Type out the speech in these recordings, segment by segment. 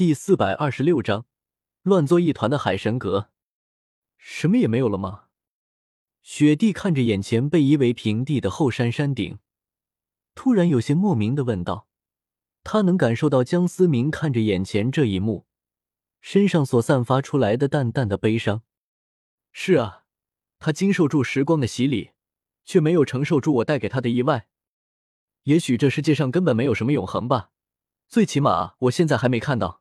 第四百二十六章，乱作一团的海神阁，什么也没有了吗？雪帝看着眼前被夷为平地的后山山顶，突然有些莫名的问道。他能感受到江思明看着眼前这一幕，身上所散发出来的淡淡的悲伤。是啊，他经受住时光的洗礼，却没有承受住我带给他的意外。也许这世界上根本没有什么永恒吧，最起码我现在还没看到。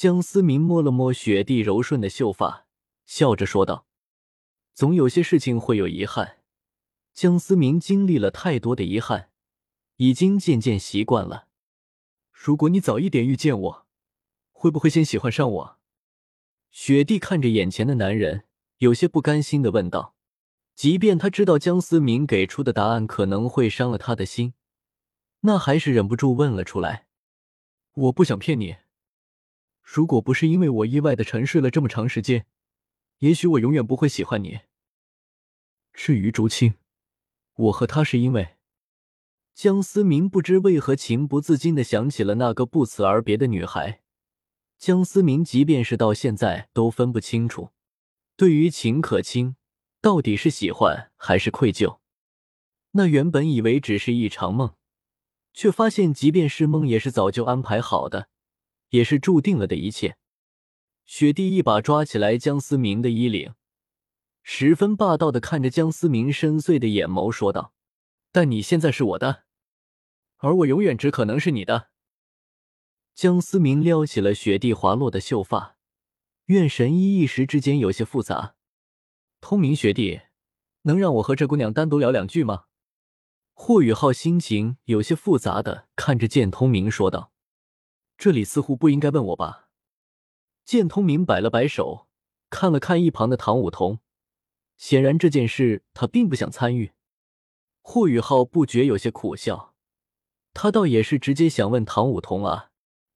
江思明摸了摸雪地柔顺的秀发，笑着说道：“总有些事情会有遗憾。江思明经历了太多的遗憾，已经渐渐习惯了。如果你早一点遇见我，会不会先喜欢上我？”雪地看着眼前的男人，有些不甘心的问道。即便他知道江思明给出的答案可能会伤了他的心，那还是忍不住问了出来：“我不想骗你。”如果不是因为我意外的沉睡了这么长时间，也许我永远不会喜欢你。至于竹青，我和他是因为江思明不知为何情不自禁的想起了那个不辞而别的女孩。江思明即便是到现在都分不清楚，对于秦可卿到底是喜欢还是愧疚。那原本以为只是一场梦，却发现即便是梦也是早就安排好的。也是注定了的一切。雪帝一把抓起来江思明的衣领，十分霸道的看着江思明深邃的眼眸说道：“但你现在是我的，而我永远只可能是你的。”江思明撩起了雪帝滑落的秀发，愿神医一时之间有些复杂。通明学弟，能让我和这姑娘单独聊两句吗？霍雨浩心情有些复杂的看着剑通明说道。这里似乎不应该问我吧？剑通明摆了摆手，看了看一旁的唐舞桐，显然这件事他并不想参与。霍雨浩不觉有些苦笑，他倒也是直接想问唐舞桐啊，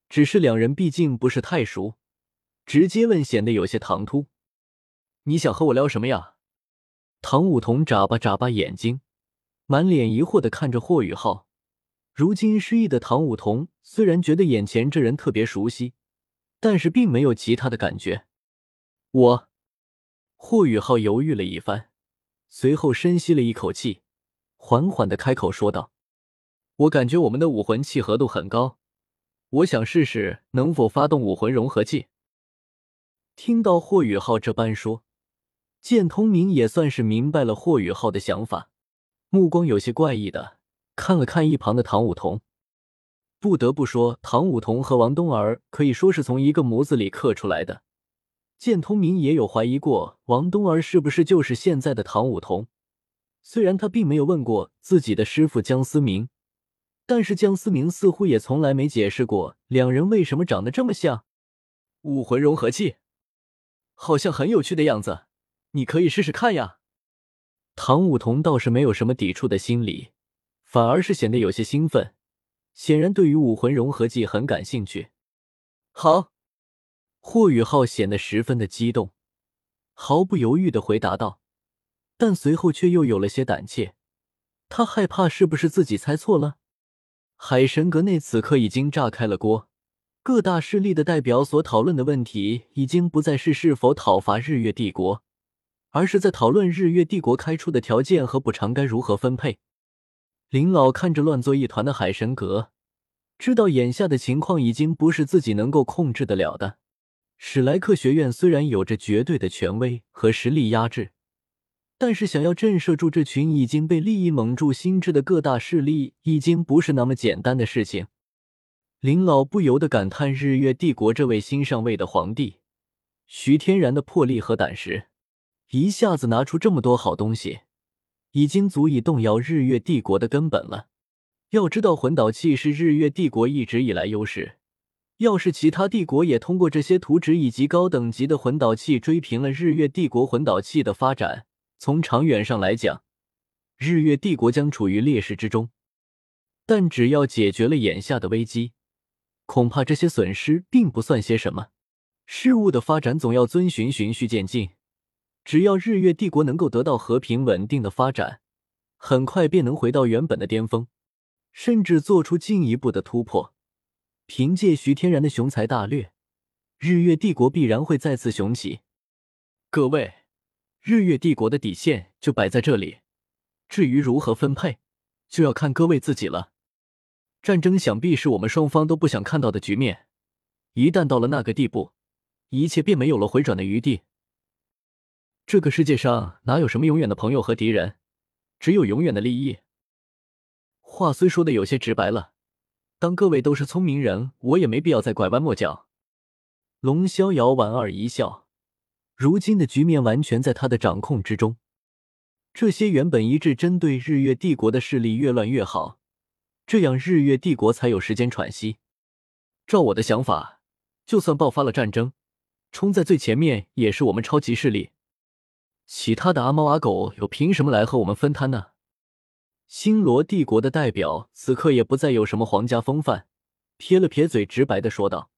只是两人毕竟不是太熟，直接问显得有些唐突。你想和我聊什么呀？唐舞桐眨巴眨巴眼睛，满脸疑惑的看着霍雨浩。如今失忆的唐舞桐虽然觉得眼前这人特别熟悉，但是并没有其他的感觉。我，霍雨浩犹豫了一番，随后深吸了一口气，缓缓的开口说道：“我感觉我们的武魂契合度很高，我想试试能否发动武魂融合技。”听到霍雨浩这般说，剑通明也算是明白了霍雨浩的想法，目光有些怪异的。看了看一旁的唐舞桐，不得不说，唐舞桐和王冬儿可以说是从一个模子里刻出来的。剑通明也有怀疑过，王冬儿是不是就是现在的唐舞桐？虽然他并没有问过自己的师傅江思明，但是江思明似乎也从来没解释过两人为什么长得这么像。武魂融合器，好像很有趣的样子，你可以试试看呀。唐舞桐倒是没有什么抵触的心理。反而是显得有些兴奋，显然对于武魂融合技很感兴趣。好，霍雨浩显得十分的激动，毫不犹豫的回答道，但随后却又有了些胆怯，他害怕是不是自己猜错了。海神阁内此刻已经炸开了锅，各大势力的代表所讨论的问题已经不再是是否讨伐日月帝国，而是在讨论日月帝国开出的条件和补偿该如何分配。林老看着乱作一团的海神阁，知道眼下的情况已经不是自己能够控制得了的。史莱克学院虽然有着绝对的权威和实力压制，但是想要震慑住这群已经被利益蒙住心智的各大势力，已经不是那么简单的事情。林老不由得感叹：日月帝国这位新上位的皇帝徐天然的魄力和胆识，一下子拿出这么多好东西。已经足以动摇日月帝国的根本了。要知道，魂导器是日月帝国一直以来优势。要是其他帝国也通过这些图纸以及高等级的魂导器追平了日月帝国魂导器的发展，从长远上来讲，日月帝国将处于劣势之中。但只要解决了眼下的危机，恐怕这些损失并不算些什么。事物的发展总要遵循循序渐进。只要日月帝国能够得到和平稳定的发展，很快便能回到原本的巅峰，甚至做出进一步的突破。凭借徐天然的雄才大略，日月帝国必然会再次雄起。各位，日月帝国的底线就摆在这里，至于如何分配，就要看各位自己了。战争想必是我们双方都不想看到的局面，一旦到了那个地步，一切便没有了回转的余地。这个世界上哪有什么永远的朋友和敌人，只有永远的利益。话虽说的有些直白了，当各位都是聪明人，我也没必要再拐弯抹角。龙逍遥莞尔一笑，如今的局面完全在他的掌控之中。这些原本一致针对日月帝国的势力越乱越好，这样日月帝国才有时间喘息。照我的想法，就算爆发了战争，冲在最前面也是我们超级势力。其他的阿猫阿狗又凭什么来和我们分摊呢？星罗帝国的代表此刻也不再有什么皇家风范，撇了撇嘴，直白的说道。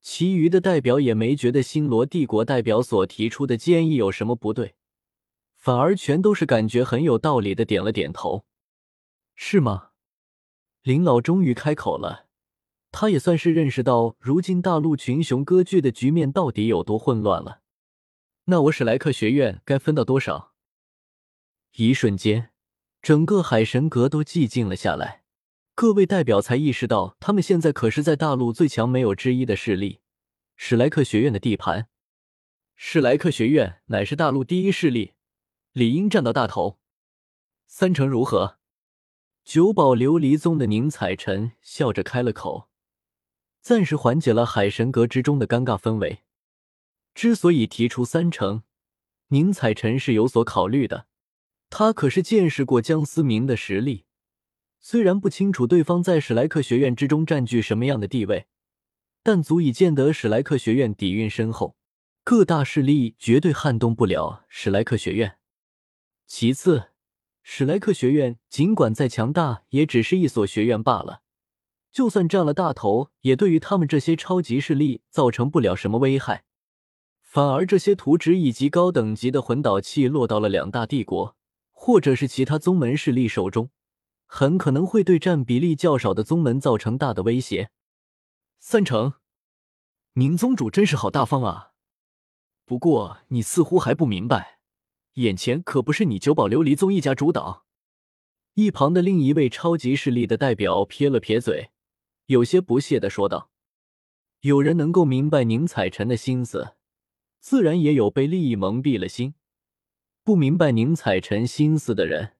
其余的代表也没觉得星罗帝国代表所提出的建议有什么不对，反而全都是感觉很有道理的点了点头。是吗？林老终于开口了，他也算是认识到如今大陆群雄割据的局面到底有多混乱了。那我史莱克学院该分到多少？一瞬间，整个海神阁都寂静了下来。各位代表才意识到，他们现在可是在大陆最强没有之一的势力——史莱克学院的地盘。史莱克学院乃是大陆第一势力，理应占到大头。三成如何？九宝琉璃宗的宁采臣笑着开了口，暂时缓解了海神阁之中的尴尬氛围。之所以提出三成，宁采臣是有所考虑的。他可是见识过江思明的实力，虽然不清楚对方在史莱克学院之中占据什么样的地位，但足以见得史莱克学院底蕴深厚，各大势力绝对撼动不了史莱克学院。其次，史莱克学院尽管再强大，也只是一所学院罢了，就算占了大头，也对于他们这些超级势力造成不了什么危害。反而，这些图纸以及高等级的魂导器落到了两大帝国，或者是其他宗门势力手中，很可能会对占比例较少的宗门造成大的威胁。三成，宁宗主真是好大方啊！不过，你似乎还不明白，眼前可不是你九宝琉璃宗一家主导。一旁的另一位超级势力的代表撇了撇嘴，有些不屑的说道：“有人能够明白宁采臣的心思。”自然也有被利益蒙蔽了心，不明白宁采臣心思的人。